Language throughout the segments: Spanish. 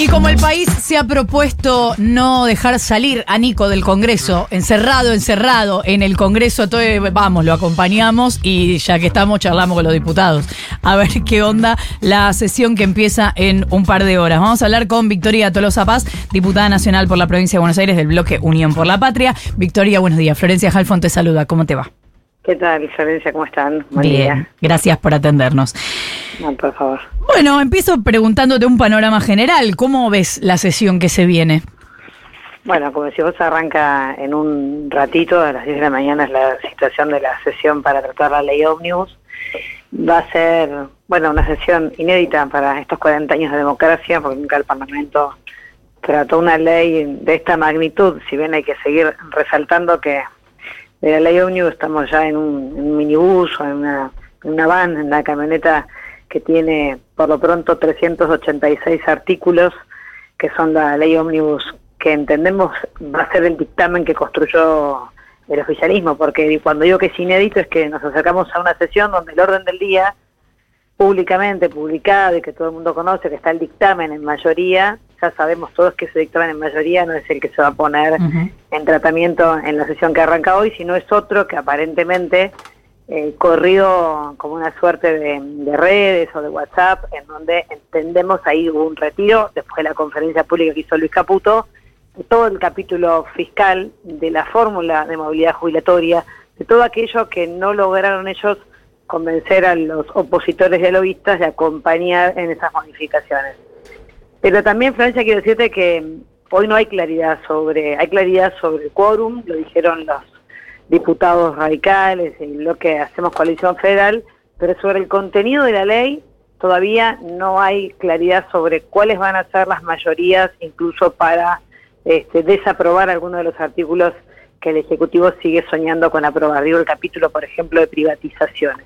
Y como el país se ha propuesto no dejar salir a Nico del Congreso, encerrado, encerrado en el Congreso, todo, vamos, lo acompañamos y ya que estamos charlamos con los diputados a ver qué onda la sesión que empieza en un par de horas. Vamos a hablar con Victoria Tolosa Paz, diputada nacional por la provincia de Buenos Aires del bloque Unión por la Patria. Victoria, buenos días. Florencia Halfon te saluda. ¿Cómo te va? ¿Qué tal, Florencia? ¿Cómo están? Buen Bien, día. gracias por atendernos. No, por favor. Bueno, empiezo preguntándote un panorama general. ¿Cómo ves la sesión que se viene? Bueno, como si vos arranca en un ratito, a las 10 de la mañana es la situación de la sesión para tratar la ley Omnibus. Va a ser, bueno, una sesión inédita para estos 40 años de democracia, porque nunca el Parlamento trató una ley de esta magnitud, si bien hay que seguir resaltando que de la ley Omnibus estamos ya en un, minibús o en una, en una van, en una camioneta que tiene por lo pronto 386 artículos, que son la ley Omnibus que entendemos va a ser el dictamen que construyó el oficialismo, porque cuando digo que es inédito es que nos acercamos a una sesión donde el orden del día, públicamente publicado y que todo el mundo conoce, que está el dictamen en mayoría, ya sabemos todos que ese dictamen en mayoría no es el que se va a poner en tratamiento en la sesión que arranca hoy, sino es otro que aparentemente eh, corrido como una suerte de, redes o de WhatsApp, en donde entendemos ahí hubo un retiro, después de la conferencia pública que hizo Luis Caputo, de todo el capítulo fiscal, de la fórmula de movilidad jubilatoria, de todo aquello que no lograron ellos convencer a los opositores y lobistas de acompañar en esas modificaciones. Pero también, Francia, quiero decirte que hoy no hay claridad sobre, hay claridad sobre el quórum, lo dijeron los diputados radicales y lo que hacemos coalición federal, pero sobre el contenido de la ley todavía no hay claridad sobre cuáles van a ser las mayorías, incluso para este, desaprobar algunos de los artículos que el Ejecutivo sigue soñando con aprobar. Digo el capítulo, por ejemplo, de privatizaciones.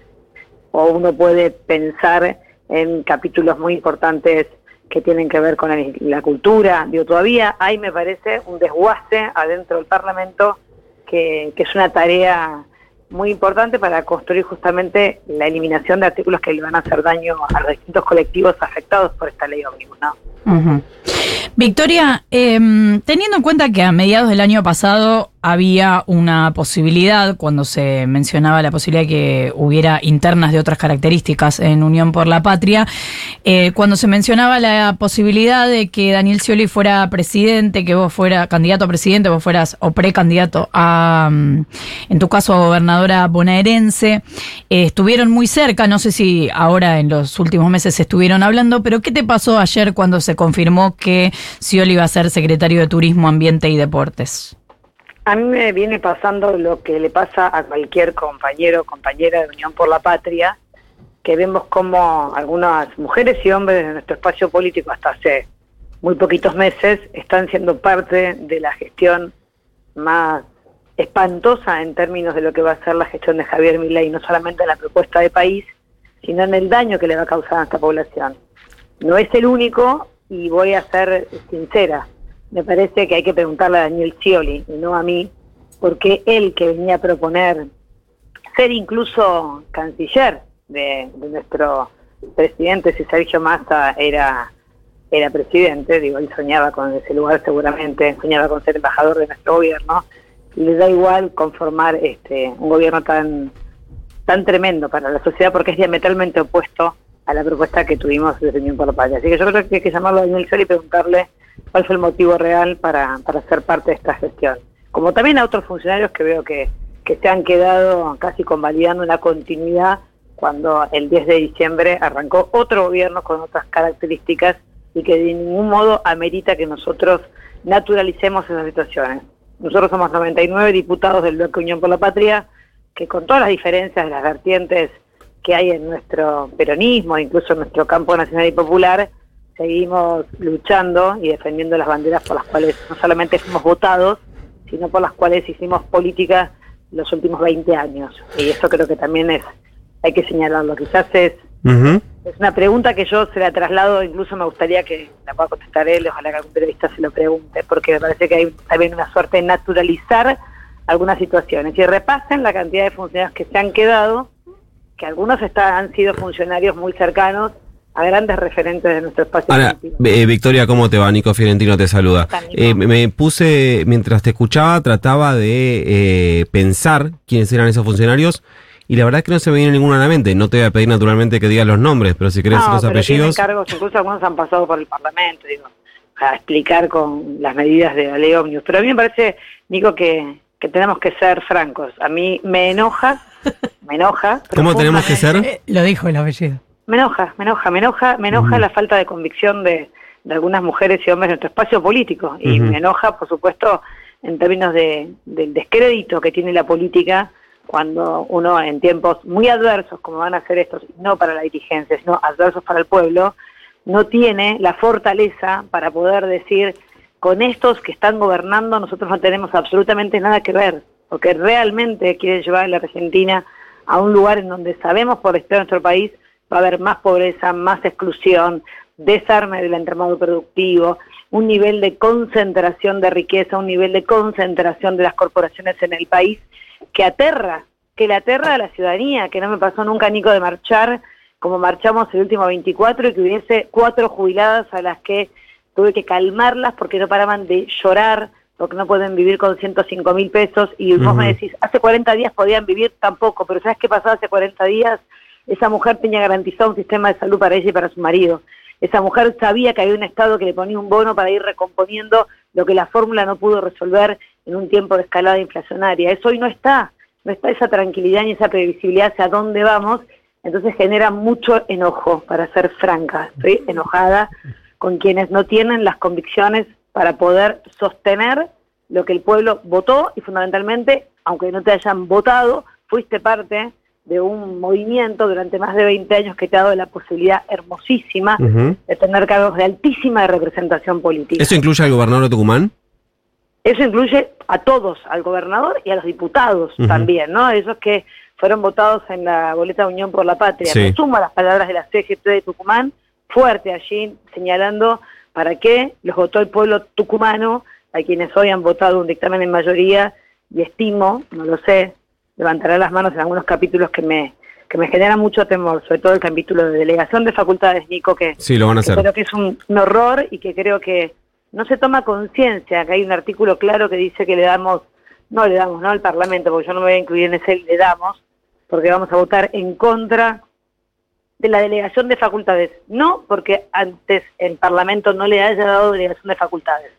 O uno puede pensar en capítulos muy importantes que tienen que ver con la, cultura. Digo, todavía hay, me parece, un desguace adentro del Parlamento que, es una tarea muy importante para construir justamente la eliminación de artículos que le van a hacer daño a los distintos colectivos afectados por esta ley ómnibus, ¿no? Victoria, em, teniendo en cuenta que a mediados del año pasado había una posibilidad, cuando se mencionaba la posibilidad de que hubiera internas de otras características en Unión por la Patria, eh, cuando se mencionaba la posibilidad de que Daniel Scioli fuera presidente, que vos fuera candidato a presidente, vos fueras o precandidato a, mm, en tu caso, gobernadora bonaerense, eh, estuvieron muy cerca, no sé si ahora en los últimos meses estuvieron hablando, pero ¿qué te pasó ayer cuando se confirmó que Scioli iba a ser secretario de Turismo, Ambiente y Deportes? A mí me viene pasando lo que le pasa a cualquier compañero o compañera de Unión por la Patria, que vemos como algunas mujeres y hombres de nuestro espacio político hasta hace muy poquitos meses están siendo parte de la gestión más espantosa en términos de lo que va a ser la gestión de Javier Milei, no solamente en la propuesta de país, sino en el daño que le va a causar a esta población. No es el único y voy a ser sincera, me parece que hay que preguntarle a Daniel Scioli y no a mí, porque él que venía a proponer ser incluso canciller de, nuestro presidente, si Sergio Massa era, era presidente, digo, él soñaba con ese lugar seguramente, soñaba con ser embajador de nuestro gobierno, le da igual conformar este un gobierno tan, tan tremendo para la sociedad porque es diametralmente opuesto a la propuesta que tuvimos desde Unión por la Patria. Así que yo creo que hay que llamarlo a Daniel Scioli y preguntarle cuál fue el motivo real para, para ser parte de esta gestión. Como también a otros funcionarios que veo que, que se han quedado casi convalidando una continuidad cuando el 10 de diciembre arrancó otro gobierno con otras características y que de ningún modo amerita que nosotros naturalicemos esas situaciones. Nosotros somos 99 diputados del Bloque Unión por la Patria, que con todas las diferencias las vertientes que hay en nuestro peronismo, incluso en nuestro campo nacional y popular, seguimos luchando y defendiendo las banderas por las cuales no solamente fuimos votados, sino por las cuales hicimos política los últimos 20 años. Y eso creo que también es, hay que señalarlo. Quizás es, es una pregunta que yo se la traslado, incluso me gustaría que la pueda contestar él, ojalá que algún periodista se lo pregunte, porque me parece que hay también una suerte de naturalizar algunas situaciones. Y repasen la cantidad de funcionarios que se han quedado, que algunos están, han sido funcionarios muy cercanos a grandes referentes de nuestro espacio Ahora, eh, Victoria, ¿cómo te va? Nico Fiorentino te saluda. Eh, me puse, mientras te escuchaba, trataba de eh, pensar quiénes eran esos funcionarios y la verdad es que no se me viene ninguna a la mente. No te voy a pedir naturalmente que digas los nombres, pero si querés no, los pero apellidos. cargos, incluso algunos han pasado por el Parlamento, digo, a explicar con las medidas de la ley Omnibus. Pero a mí me parece, Nico, que, que tenemos que ser francos. A mí me enoja, me enoja. ¿Cómo tenemos que ser? Eh, lo dijo el apellido. Me enoja, me enoja, me enoja, me enoja la falta de convicción de, de, algunas mujeres y hombres en nuestro espacio político. Y me enoja, por supuesto, en términos de, del descrédito que tiene la política cuando uno en tiempos muy adversos, como van a ser estos, no para la dirigencia, sino adversos para el pueblo, no tiene la fortaleza para poder decir, con estos que están gobernando nosotros no tenemos absolutamente nada que ver, porque realmente quieren llevar a la Argentina a un lugar en donde sabemos por estar nuestro país va a haber más pobreza, más exclusión, desarme del entramado productivo, un nivel de concentración de riqueza, un nivel de concentración de las corporaciones en el país que aterra, que le aterra a la ciudadanía, que no me pasó nunca, Nico, de marchar como marchamos el último 24 y que hubiese cuatro jubiladas a las que tuve que calmarlas porque no paraban de llorar, porque no pueden vivir con 105 mil pesos. Y vos me decís, hace 40 días podían vivir tampoco, pero ¿sabes qué pasó hace 40 días? Esa mujer tenía garantizado un sistema de salud para ella y para su marido. Esa mujer sabía que había un Estado que le ponía un bono para ir recomponiendo lo que la fórmula no pudo resolver en un tiempo de escalada inflacionaria. Eso hoy no está, no está esa tranquilidad ni esa previsibilidad hacia dónde vamos, entonces genera mucho enojo, para ser franca. Estoy enojada con quienes no tienen las convicciones para poder sostener lo que el pueblo votó y fundamentalmente, aunque no te hayan votado, fuiste parte de un movimiento durante más de 20 años que te ha dado la posibilidad hermosísima de tener cargos de altísima representación política. ¿Eso incluye al gobernador de Tucumán? Eso incluye a todos, al gobernador y a los diputados también, ¿no? Esos que fueron votados en la boleta Unión por la Patria. Sí. suma las palabras de la CGT de Tucumán, fuerte allí, señalando para qué los votó el pueblo tucumano, a quienes hoy han votado un dictamen en mayoría, y estimo, no lo sé, levantaré las manos en algunos capítulos que me que me generan mucho temor, sobre todo el capítulo de delegación de facultades, Nico, que, sí, lo van a hacer. creo que es un, un horror y que creo que no se toma conciencia, que hay un artículo claro que dice que le damos, no le damos, no al Parlamento, porque yo no me voy a incluir en ese, le damos, porque vamos a votar en contra de la delegación de facultades. No porque antes el Parlamento no le haya dado delegación de facultades.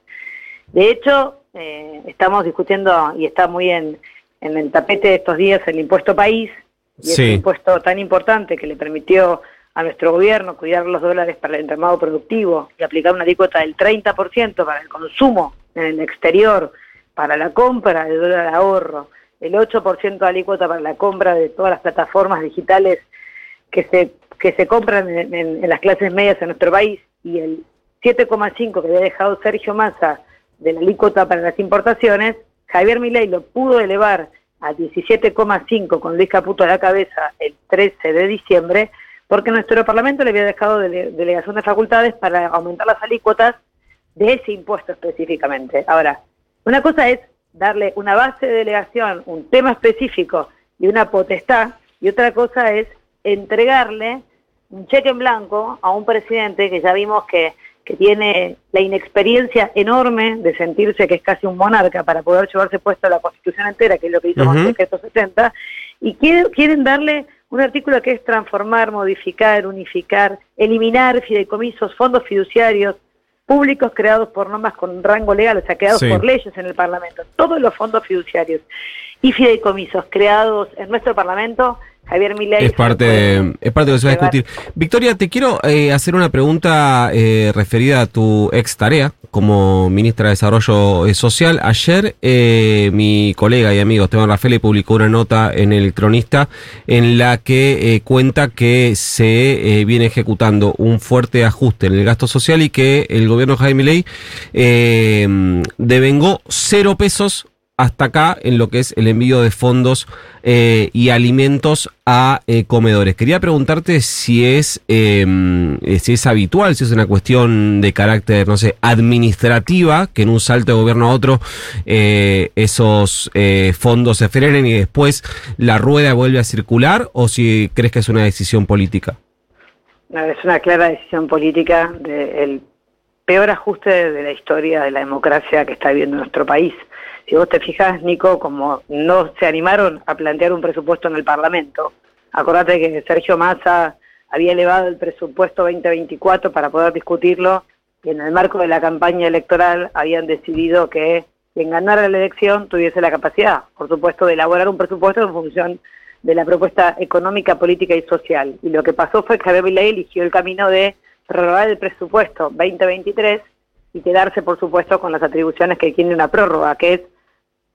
De hecho, eh, estamos discutiendo y está muy en, en el tapete de estos días el impuesto país, y sí. impuesto tan importante que le permitió a nuestro gobierno cuidar los dólares para el entramado productivo y aplicar una alícuota del 30% para el consumo en el exterior, para la compra de dólar ahorro, el 8% de alícuota para la compra de todas las plataformas digitales que se, que se compran en, en, las clases medias en nuestro país y el 7,5% que había dejado Sergio Massa de la alícuota para las importaciones, Javier Milei lo pudo elevar a 17,5 con Luis Caputo a la cabeza el 13 de diciembre, porque nuestro Parlamento le había dejado dele delegación de facultades para aumentar las alícuotas de ese impuesto específicamente. Ahora, una cosa es darle una base de delegación, un tema específico y una potestad, y otra cosa es entregarle un cheque en blanco a un presidente que ya vimos que, que tiene la inexperiencia enorme de sentirse que es casi un monarca para poder llevarse puesto la constitución entera, que es lo que hizo uh -huh. con el decreto 70, y quieren, quieren darle un artículo que es transformar, modificar, unificar, eliminar fideicomisos, fondos fiduciarios públicos creados por normas con rango legal, o sea, creados sí. por leyes en el Parlamento. Todos los fondos fiduciarios y fideicomisos creados en nuestro Parlamento Javier Milei. Es parte, de, es parte de lo que se va a discutir. Victoria, te quiero eh, hacer una pregunta eh, referida a tu ex tarea como ministra de Desarrollo eh, Social. Ayer eh, mi colega y amigo Esteban Rafael publicó una nota en el Cronista en la que cuenta que se viene ejecutando un fuerte ajuste en el gasto social y que el gobierno de Javier Milei devengó cero pesos hasta acá en lo que es el envío de fondos eh, y alimentos a eh, comedores. Quería preguntarte si es eh, si es habitual, si es una cuestión de carácter, no sé, administrativa, que en un salto de gobierno a otro eh, esos fondos se frenen y después la rueda vuelve a circular, o si crees que es una decisión política. Es una clara decisión política del peor ajuste de la historia de la democracia que está viviendo nuestro país. Si vos te fijas, Nico, como no se animaron a plantear un presupuesto en el Parlamento, acordate que Sergio Massa había elevado el presupuesto 2024 para poder discutirlo y en el marco de la campaña electoral habían decidido que quien ganara la elección tuviese la capacidad, por supuesto, de elaborar un presupuesto en función de la propuesta económica, política y social. Y lo que pasó fue que Javier Milei eligió el camino de prorrogar el presupuesto 2023 y quedarse, por supuesto, con las atribuciones que tiene una prórroga, que es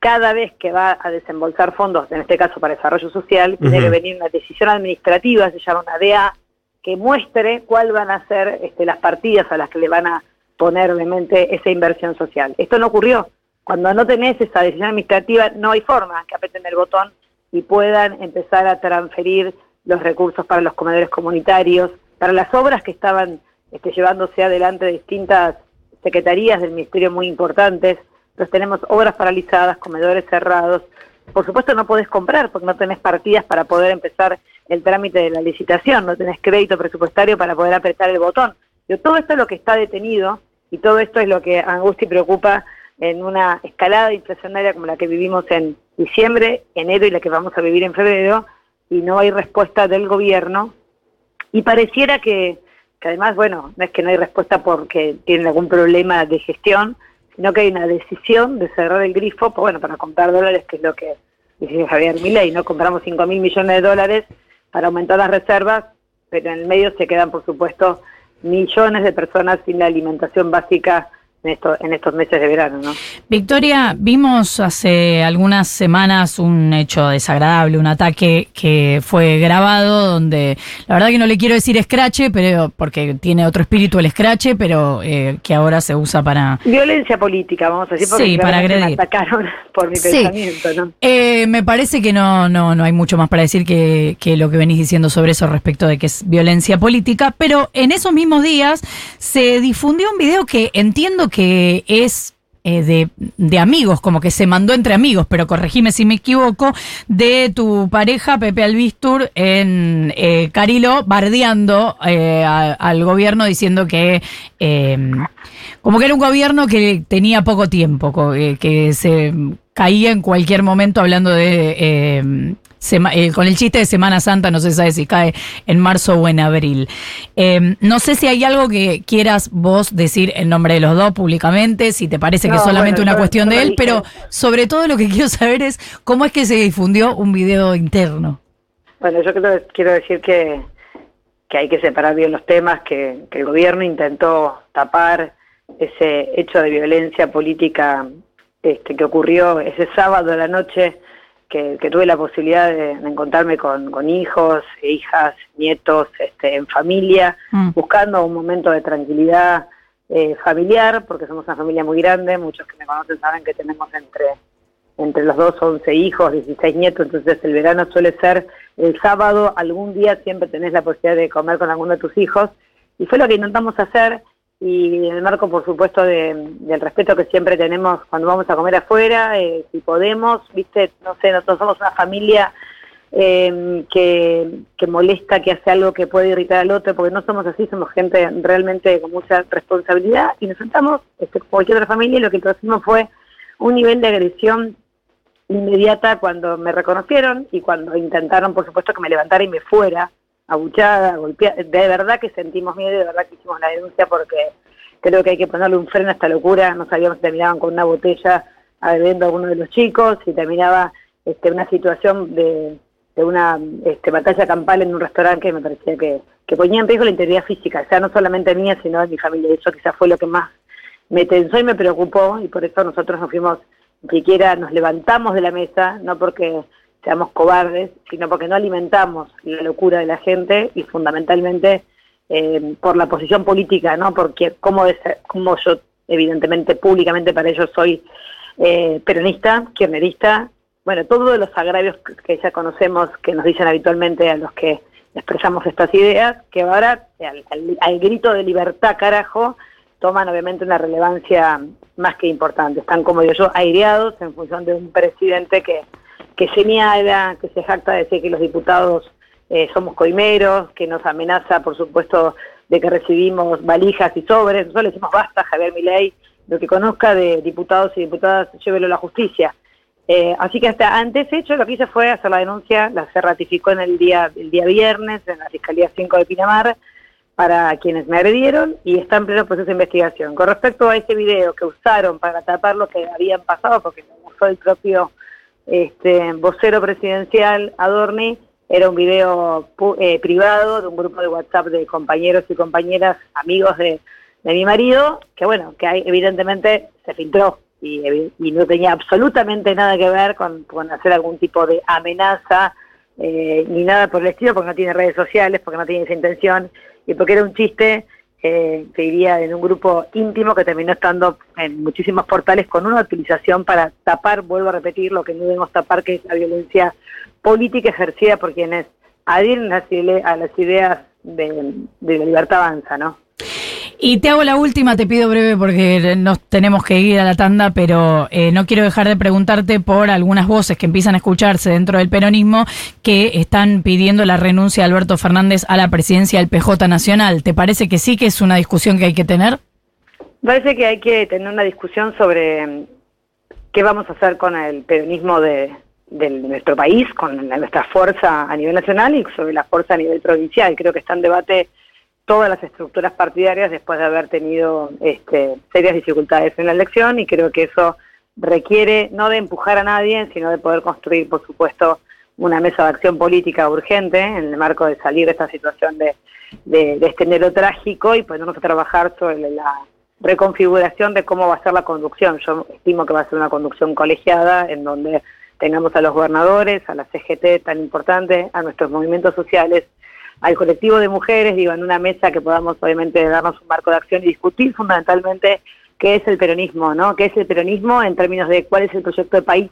cada vez que va a desembolsar fondos, en este caso para desarrollo social, tiene que venir una decisión administrativa, se llama una DA, que muestre cuál van a ser este, las partidas a las que le van a poner obviamente esa inversión social. Esto no ocurrió. Cuando no tenés esa decisión administrativa, no hay forma que aprieten el botón y puedan empezar a transferir los recursos para los comedores comunitarios, para las obras que estaban este, llevándose adelante de distintas secretarías del Ministerio muy importantes. Tenemos obras paralizadas, comedores cerrados. Por supuesto no podés comprar porque no tenés partidas para poder empezar el trámite de la licitación, no tenés crédito presupuestario para poder apretar el botón. Pero todo esto es lo que está detenido y todo esto es lo que angustia y preocupa en una escalada inflacionaria como la que vivimos en diciembre, enero y la que vamos a vivir en febrero, y no hay respuesta del gobierno. Y pareciera que, que además, bueno, no es que no hay respuesta porque tienen algún problema de gestión, sino que hay una decisión de cerrar el grifo, pues, bueno, para comprar dólares, que es lo que dice Javier Milei, ¿no? Compramos 5 mil millones de dólares para aumentar las reservas, pero en el medio se quedan, por supuesto, millones de personas sin la alimentación básica en, en estos meses de verano. ¿no? Victoria, vimos hace algunas semanas un hecho desagradable, un ataque que fue grabado donde la verdad que no le quiero decir escrache, pero porque tiene otro espíritu el escrache, pero eh, que ahora se usa para... Violencia política, vamos a decir, porque sí, para agredir. me atacaron por mi pensamiento. ¿no? Eh, me parece que no, no, no hay mucho más para decir que, que lo que venís diciendo sobre eso respecto de que es violencia política, pero en esos mismos días se difundió un video que entiendo que es eh, de, de, amigos, como que se mandó entre amigos, pero corregime si me equivoco, de tu pareja Pepe Albistur en eh, Carilo bardeando eh, al gobierno diciendo que como que era un gobierno que tenía poco tiempo, que se caía en cualquier momento hablando de em, Sema, eh, con el chiste de Semana Santa, no se sabe si cae en marzo o en abril. Eh, no sé si hay algo que quieras vos decir en nombre de los dos públicamente, si te parece que es solamente bueno, una cuestión de él, pero sobre todo lo que quiero saber es cómo es que se difundió un video interno. Bueno, yo creo, quiero decir que, que hay que separar bien los temas, que, que el gobierno intentó tapar ese hecho de violencia política este, que ocurrió ese sábado a la noche que, que, tuve la posibilidad de, de encontrarme con, con, hijos, hijas, nietos, este, en familia, mm. buscando un momento de tranquilidad eh, familiar, porque somos una familia muy grande, muchos que me conocen saben que tenemos entre, entre los dos 11 hijos, 16 nietos, entonces el verano suele ser el sábado, algún día siempre tenés la posibilidad de comer con alguno de tus hijos, y fue lo que intentamos hacer, y en el marco, por supuesto, de, del respeto que siempre tenemos cuando vamos a comer afuera, eh, si podemos, viste, no sé, nosotros somos una familia eh, que, que molesta, que hace algo que puede irritar al otro, porque no somos así, somos gente realmente con mucha responsabilidad y nos sentamos, este, cualquier otra familia, y lo que hicimos fue un nivel de agresión inmediata cuando me reconocieron y cuando intentaron, por supuesto, que me levantara y me fuera abuchada, golpeada, de verdad que sentimos miedo, de verdad que hicimos la denuncia porque creo que hay que ponerle un freno a esta locura, no sabíamos si terminaban con una botella bebiendo a uno de los chicos, si terminaba este, una situación de, de una este, batalla campal en un restaurante que me parecía que, que ponía en riesgo la integridad física, o sea, no solamente mía, sino de mi familia, eso quizás fue lo que más me tensó y me preocupó, y por eso nosotros nos fuimos, ni siquiera nos levantamos de la mesa, no porque seamos cobardes, sino porque no alimentamos la locura de la gente y fundamentalmente eh, por la posición política, ¿no? Porque como, como yo, evidentemente, públicamente para ellos soy eh, peronista, kirchnerista, bueno, todos los agravios que ya conocemos, que nos dicen habitualmente a los que expresamos estas ideas, que ahora, al, al, grito de libertad, carajo, toman obviamente una relevancia más que importante. Están, como digo yo, aireados en función de un presidente que que señala, que se jacta de decir que los diputados eh, somos coimeros, que nos amenaza, por supuesto, de que recibimos valijas y sobres. Nosotros le decimos basta, Javier Milei, lo que conozca de diputados y diputadas, llévelo a la justicia. Eh, así que hasta antes hecho lo que hice fue hacer la denuncia, la se ratificó en el día, el día viernes en la Fiscalía 5 de Pinamar para quienes me agredieron y está en pleno proceso de investigación. Con respecto a ese video que usaron para tapar lo que habían pasado, porque lo usó el propio este, vocero presidencial Adorni, era un video eh, privado de un grupo de WhatsApp de compañeros y compañeras, amigos de, mi marido, que bueno, que evidentemente se filtró y, no tenía absolutamente nada que ver con, hacer algún tipo de amenaza eh, ni nada por el estilo, porque no tiene redes sociales, porque no tiene esa intención y porque era un chiste eh, que iría en un grupo íntimo que terminó estando en muchísimos portales con una utilización para tapar, vuelvo a repetir, lo que no debemos tapar, que es la violencia política ejercida por quienes adhieren a las ideas de, de la libertad avanza, ¿no? Y te hago la última, te pido breve porque nos tenemos que ir a la tanda, pero eh, no quiero dejar de preguntarte por algunas voces que empiezan a escucharse dentro del peronismo que están pidiendo la renuncia de Alberto Fernández a la presidencia del PJ Nacional. ¿Te parece que sí que es una discusión que hay que tener? Parece que hay que tener una discusión sobre mm, qué vamos a hacer con el peronismo de, de nuestro país, con nuestra fuerza a nivel nacional y sobre la fuerza a nivel provincial. Creo que está en debate todas las estructuras partidarias después de haber tenido este, serias dificultades en la elección y creo que eso requiere no de empujar a nadie, sino de poder construir, por supuesto, una mesa de acción política urgente en el marco de salir de esta situación de, de, este enero trágico y ponernos a trabajar sobre la reconfiguración de cómo va a ser la conducción. Yo estimo que va a ser una conducción colegiada en donde tengamos a los gobernadores, a la CGT tan importante, a nuestros movimientos sociales al colectivo de mujeres, digo, en una mesa que podamos obviamente darnos un marco de acción y discutir fundamentalmente qué es el peronismo, ¿no? ¿Qué es el peronismo en términos de cuál es el proyecto de país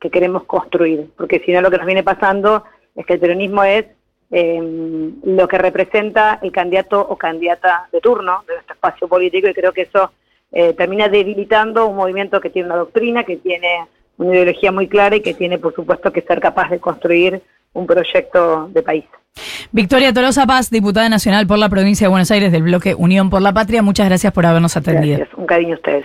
que queremos construir? Porque si no lo que nos viene pasando es que el peronismo es eh, lo que representa el candidato o candidata de turno de nuestro espacio político y creo que eso eh, termina debilitando un movimiento que tiene una doctrina, que tiene una ideología muy clara y que tiene, por supuesto, que ser capaz de construir un proyecto de país. Victoria Tolosa Paz, diputada nacional por la provincia de Buenos Aires del bloque Unión por la Patria, muchas gracias por habernos atendido. Gracias, un cariño a ustedes.